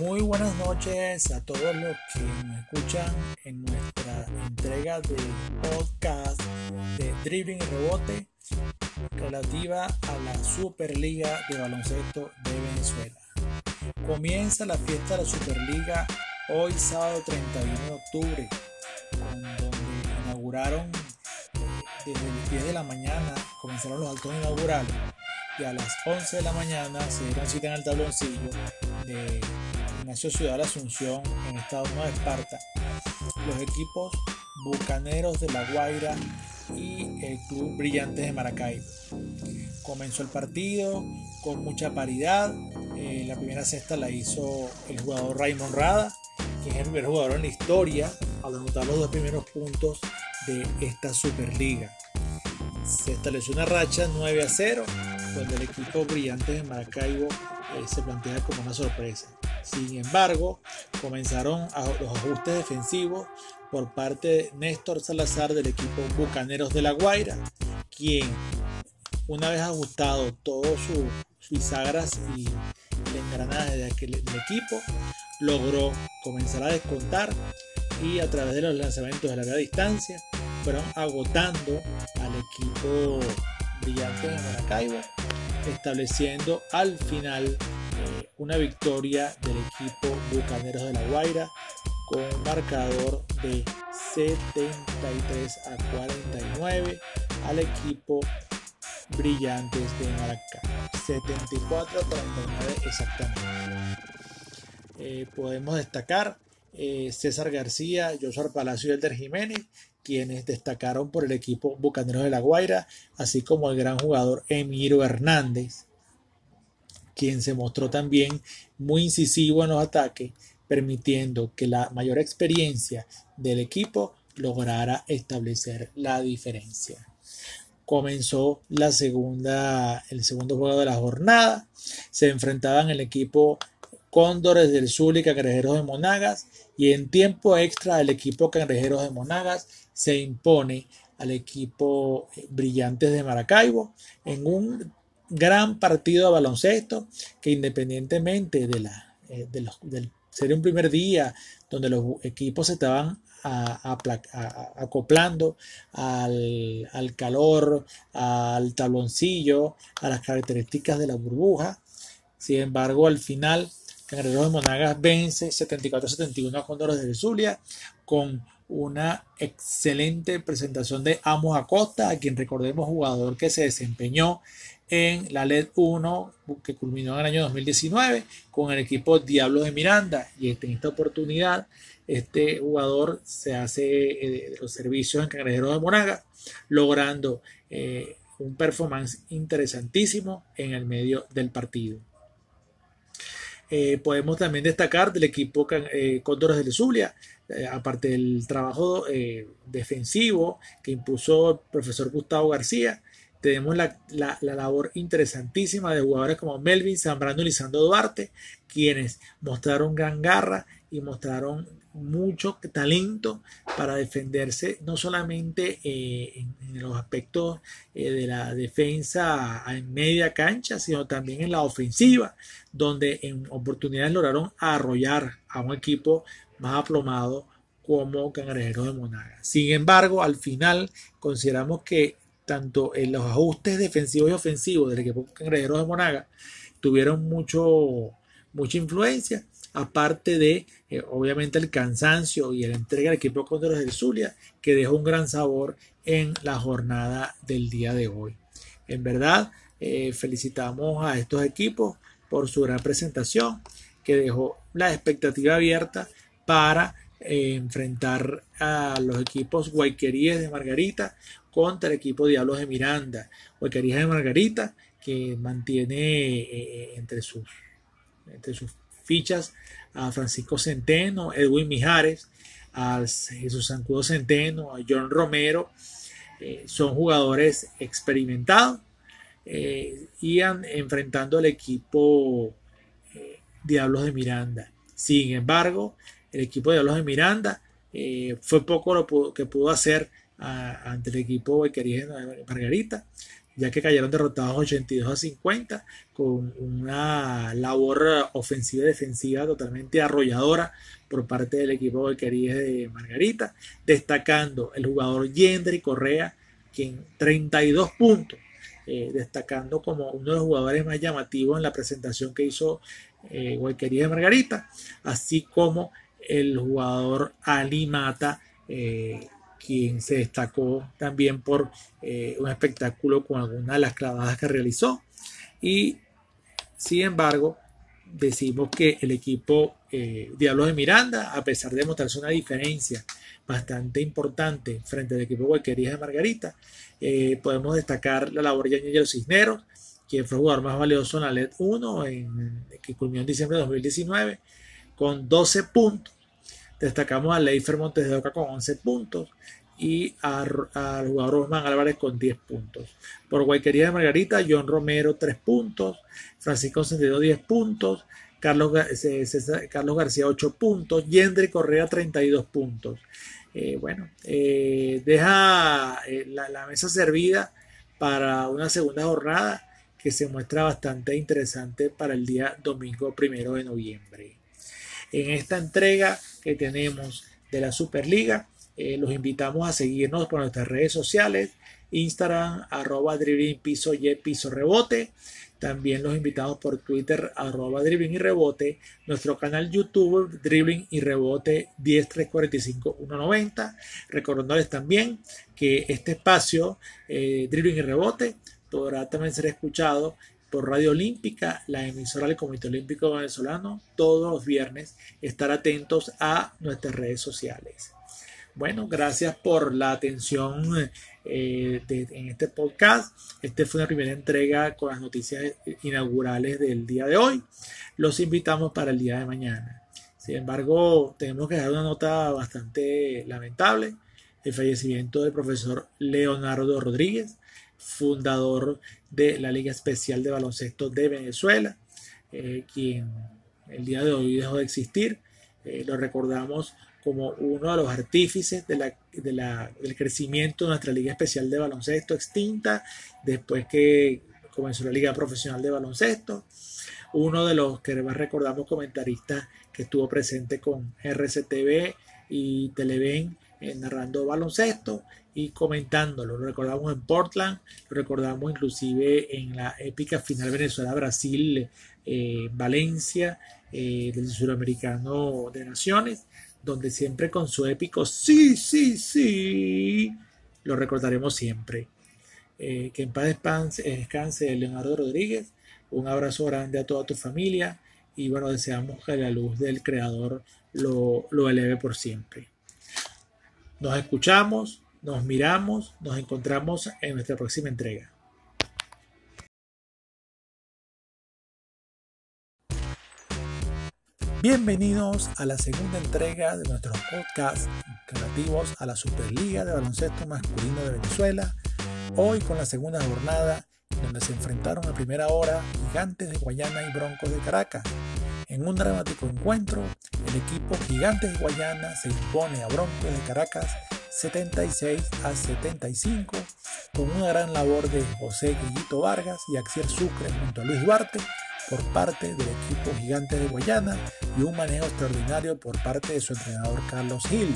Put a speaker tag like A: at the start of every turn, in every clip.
A: Muy buenas noches a todos los que me escuchan en nuestra entrega de podcast de Dribbling y Rebote relativa a la Superliga de Baloncesto de Venezuela. Comienza la fiesta de la Superliga hoy sábado 31 de octubre, donde inauguraron eh, desde el 10 de la mañana, comenzaron los actos inaugurales y a las 11 de la mañana se dieron cita en el tabloncillo de Ignacio Ciudad de la Asunción en Estado Nuevo de Esparta, los equipos Bucaneros de La Guaira y el Club Brillantes de Maracaibo. Comenzó el partido con mucha paridad. Eh, la primera cesta la hizo el jugador Raymond Rada, que es el primer jugador en la historia al anotar los dos primeros puntos de esta Superliga. Se estableció una racha 9 a 0, donde el equipo Brillantes de Maracaibo eh, se plantea como una sorpresa. Sin embargo, comenzaron los ajustes defensivos por parte de Néstor Salazar del equipo Bucaneros de La Guaira, quien una vez ajustado todos sus bisagras y el de aquel, del equipo, logró comenzar a descontar y a través de los lanzamientos de larga distancia fueron agotando al equipo brillante de Maracaibo, estableciendo al final una victoria del equipo Bucaneros de La Guaira con un marcador de 73 a 49 al equipo Brillantes de Maracaibo. 74 a 49 exactamente. Eh, podemos destacar eh, César García, Joshua Palacio y Elder Jiménez, quienes destacaron por el equipo Bucaneros de La Guaira, así como el gran jugador Emiro Hernández, quien se mostró también muy incisivo en los ataques, permitiendo que la mayor experiencia del equipo lograra establecer la diferencia. Comenzó la segunda, el segundo juego de la jornada. Se enfrentaban el equipo Cóndores del y Cangrejeros de Monagas. Y en tiempo extra, el equipo Cangrejeros de Monagas se impone al equipo Brillantes de Maracaibo en un gran partido de baloncesto que independientemente de la, eh, del ser un primer día donde los equipos se estaban acoplando al, al, calor, al tabloncillo, a las características de la burbuja. Sin embargo, al final, Cangrejeros de Monagas vence 74-71 a Condores de Zulia con una excelente presentación de Amos Acosta, a quien recordemos jugador que se desempeñó en la LED 1 que culminó en el año 2019 con el equipo Diablos de Miranda y en esta oportunidad este jugador se hace eh, los servicios en Cangrejeros de Monaga logrando eh, un performance interesantísimo en el medio del partido. Eh, podemos también destacar del equipo eh, Cóndores de Zulia, aparte del trabajo defensivo que impuso el profesor Gustavo García, tenemos la, labor interesantísima de jugadores como Melvin Zambrano y Lisandro Duarte, quienes mostraron gran garra y mostraron mucho talento para defenderse, no solamente eh, en, los aspectos eh, de la defensa en media cancha, sino también en la ofensiva, donde en oportunidades lograron arrollar a un equipo más aplomado como Cangrejeros de Monaga. Sin embargo, al final consideramos que tanto en los ajustes defensivos y ofensivos del equipo Cangrejeros de Monaga tuvieron mucho, mucha influencia, aparte de eh, obviamente el cansancio y la entrega del equipo contra del Zulia, que dejó un gran sabor en la jornada del día de hoy. En verdad, eh, felicitamos a estos equipos por su gran presentación, que dejó la expectativa abierta para eh, enfrentar a los equipos Guayqueríes de Margarita contra el equipo Diablos de Miranda. Guayquerías de Margarita que mantiene eh, eh, entre, sus, entre sus fichas a Francisco Centeno, Edwin Mijares, a Jesús Sancudo Centeno, a John Romero. son jugadores experimentados y han, enfrentando al equipo Diablos de Miranda. Sin embargo, el equipo de los de Miranda eh, fue poco lo que pudo hacer ante el equipo de Margarita, ya que cayeron derrotados 82 a 50 con una labor ofensiva y defensiva totalmente arrolladora por parte del equipo de Queríes de Margarita, destacando el jugador Yendry Correa, quien 32 puntos, eh, destacando como uno de los jugadores más llamativos en la presentación que hizo eh, de Margarita, así como el jugador Ali Mata, eh, quien se destacó también por eh, un espectáculo con algunas de las clavadas que realizó. Y sin embargo, decimos que el equipo eh, Diablos de Miranda, a pesar de mostrarse una diferencia bastante importante frente al equipo Guayquerías de Margarita, podemos destacar la labor de los Cisneros, quien fue el jugador más valioso en la LED 1, en, que culminó en diciembre de 2019, con 12 puntos Destacamos a Leifer Montes de Oca con 11 puntos y al jugador Osman Álvarez con 10 puntos. Por Guayquería de Margarita, John Romero 3 puntos, Francisco Sentido 10 puntos, Carlos, García 8 puntos, Yendry Correa 32 puntos. Eh, bueno, eh, deja eh, la, mesa servida para una segunda jornada que se muestra bastante interesante para el día domingo primero de noviembre. En esta entrega que tenemos de la Superliga. Eh, los invitamos a seguirnos por nuestras redes sociales, Instagram, arroba piso y piso rebote. También los invitamos por Twitter, arroba dribbling y rebote. Nuestro canal YouTube, dribbling y rebote 10345 Recordándoles también que este espacio, eh, y rebote, podrá también ser escuchado por Radio Olímpica, la emisora del Comité Olímpico Venezolano, todos los viernes. Estar atentos a nuestras redes sociales. Bueno, gracias por la atención eh, en este podcast. Esta fue una primera entrega con las noticias inaugurales del día de hoy. Los invitamos para el día de mañana. Sin embargo, tenemos que dar una nota bastante lamentable. El fallecimiento del profesor Leonardo Rodríguez, fundador de la Liga Especial de Baloncesto de Venezuela, eh, quien el día de hoy dejó de existir. Eh, lo recordamos como uno de los artífices de la, del crecimiento de nuestra Liga Especial de Baloncesto extinta, después que comenzó la Liga Profesional de Baloncesto. Uno de los que más recordamos comentaristas que estuvo presente con RCTV y Televen eh, narrando baloncesto y comentándolo. Lo recordamos en Portland, lo recordamos inclusive en la épica final Venezuela-Brasil, eh, Valencia, eh, del Suramericano de Naciones, donde siempre con su épico sí, sí, sí, lo recordaremos siempre. que en paz descanse Leonardo Rodríguez. Un abrazo grande a toda tu familia y bueno, deseamos que la luz del Creador lo, lo eleve por siempre. Nos escuchamos, nos miramos, nos encontramos en nuestra próxima entrega. Bienvenidos a la segunda entrega de nuestros podcasts relativos a la Superliga de Baloncesto Masculino de Venezuela. Hoy con la segunda jornada, donde se enfrentaron a primera hora Gigantes de Guayana y Broncos de Caracas. En un dramático encuentro, el equipo Gigantes de Guayana se impone a Broncos de Caracas 76 a 75 con una gran labor de José Guillito Vargas y Axier Sucre junto a Luis Duarte por parte del equipo Gigantes de Guayana y un manejo extraordinario por parte de su entrenador Carlos Gil.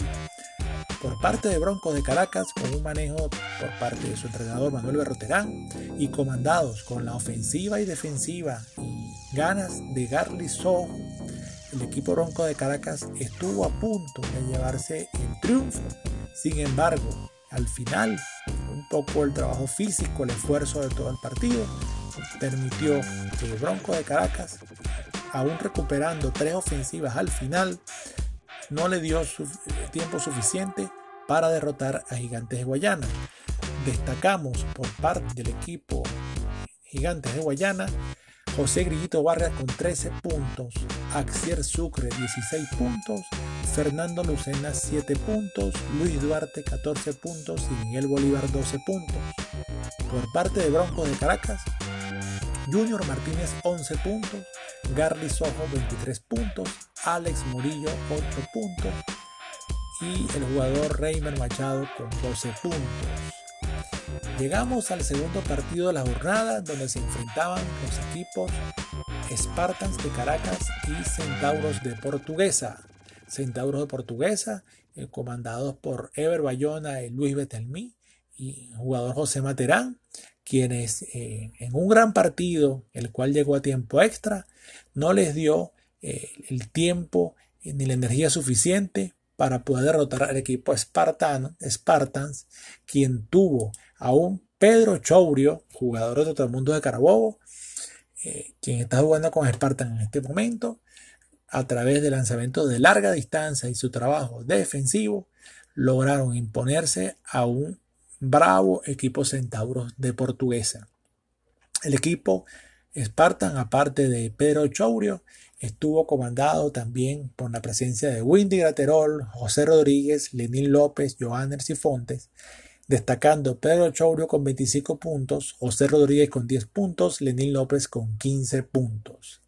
A: Por parte de Broncos de Caracas, con un manejo por parte de su entrenador Manuel Berroterán y comandados con la ofensiva y defensiva ganas de Garly Soho, el equipo bronco de Caracas estuvo a punto de llevarse el triunfo. Sin embargo, al final, un poco el trabajo físico, el esfuerzo de todo el partido, permitió que el Bronco de Caracas, aún recuperando tres ofensivas al final, no le dio tiempo suficiente para derrotar a Gigantes de Guayana. Destacamos por parte del equipo Gigantes de Guayana José Grillito Vargas con 13 puntos, Axier Sucre 16 puntos, Fernando Lucena 7 puntos, Luis Duarte 14 puntos y Miguel Bolívar 12 puntos. Por parte de Broncos de Caracas, Junior Martínez 11 puntos, Garly Sojo 23 puntos, Alex Murillo 8 puntos y el jugador Reimer Machado con 12 puntos. Llegamos al segundo partido de la jornada donde se enfrentaban los equipos Spartans de Caracas y Centauros de Portuguesa. Centauros de Portuguesa, eh, comandados por Ever Bayona y Luis Betelmí y jugador José Materán, quienes eh, en un gran partido, el cual llegó a tiempo extra, no les dio eh, el tiempo ni la energía suficiente para poder derrotar al equipo Spartan, Spartans, quien tuvo a un Pedro Chourio, jugador de todo el mundo de Carabobo, eh, quien está jugando con Spartan en este momento, a través de lanzamientos de larga distancia y su trabajo defensivo, lograron imponerse a un bravo equipo Centauros de Portuguesa. El equipo Spartan, aparte de Pedro Chourio, estuvo comandado también por la presencia de Windy Graterol, José Rodríguez, Lenín López, Joanners y Fontes, destacando Pedro Chourio con 25 puntos, José Rodríguez con 10 puntos, Lenín López con 15 puntos.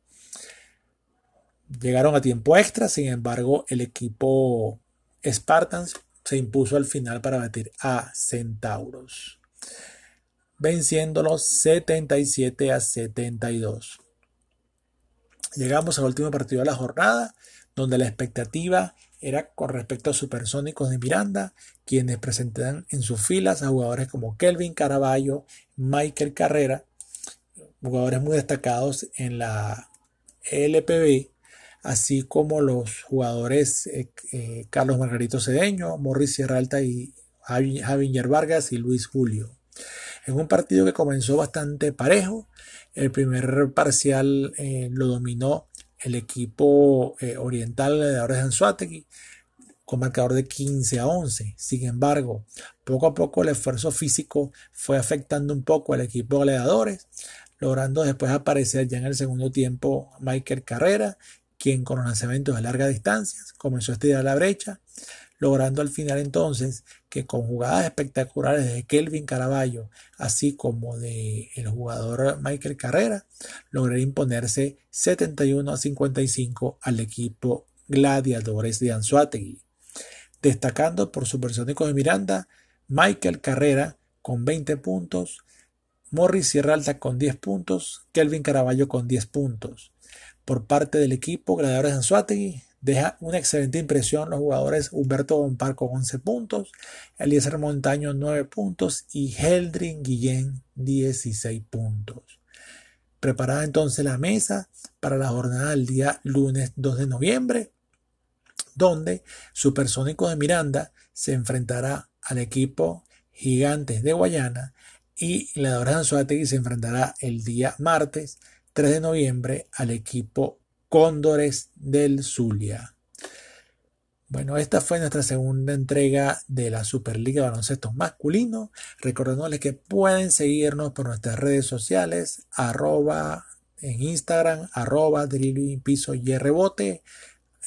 A: Llegaron a tiempo extra, sin embargo, el equipo Spartans se impuso al final para batir a Centauros, venciéndolos 77 a 72. Llegamos al último partido de la jornada, donde la expectativa era con respecto a Supersónicos de Miranda, quienes presentan en sus filas a jugadores como Kelvin Caraballo, Michael Carrera, jugadores muy destacados en la LPB, así como los jugadores eh, eh, Carlos Margarito Cedeño, Morris Sierra Alta y Javier Vargas y Luis Julio. En un partido que comenzó bastante parejo, el primer parcial eh, lo dominó el equipo eh, oriental de Ahora de Anzuategui con marcador de 15 a 11. Sin embargo, poco a poco el esfuerzo físico fue afectando un poco al equipo de goleadores, logrando después aparecer ya en el segundo tiempo Michael Carrera, quien con lanzamientos de larga distancia comenzó a estirar la brecha, logrando al final entonces que con jugadas espectaculares de Kelvin Caraballo, así como de el jugador Michael Carrera, logró imponerse 71 a 55 al equipo Gladiadores de Anzuategui. Destacando por Supersónicos de Miranda, Michael Carrera con 20 puntos, Morris Sierra Alta con 10 puntos, Kelvin Caraballo con 10 puntos. Por parte del equipo Gladiadores de Anzuategui, Deja una excelente impresión los jugadores Humberto Bompar con 11 puntos, Eliezer Montaño 9 puntos y Heldrin Guillén 16 puntos. Preparada entonces la mesa para la jornada del día lunes 2 de noviembre, donde Supersónico de Miranda se enfrentará al equipo Gigantes de Guayana y la de Anzuategui se enfrentará el día martes 3 de noviembre al equipo Cóndores del Zulia. Bueno, esta fue nuestra segunda entrega de la Superliga de Baloncesto Masculino. Recordándoles que pueden seguirnos por nuestras redes sociales, arroba en Instagram, arroba dribbling piso y rebote,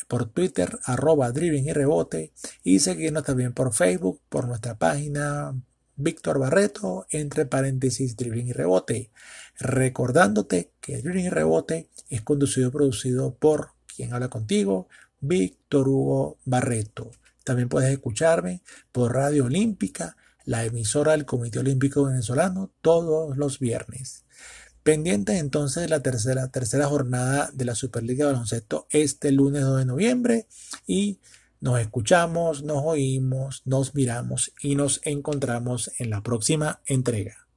A: por Twitter, arroba dribbling y rebote, y seguirnos también por Facebook, por nuestra página Víctor Barreto, entre paréntesis, dribbling y rebote. Recordándote que dribbling y rebote es conducido y producido por quien habla contigo, Víctor Hugo Barreto. También puedes escucharme por Radio Olímpica, la emisora del Comité Olímpico Venezolano, todos los viernes. Pendientes entonces de la tercera, tercera jornada de la Superliga de Baloncesto este lunes 2 de noviembre y nos escuchamos, nos oímos, nos miramos y nos encontramos en la próxima entrega.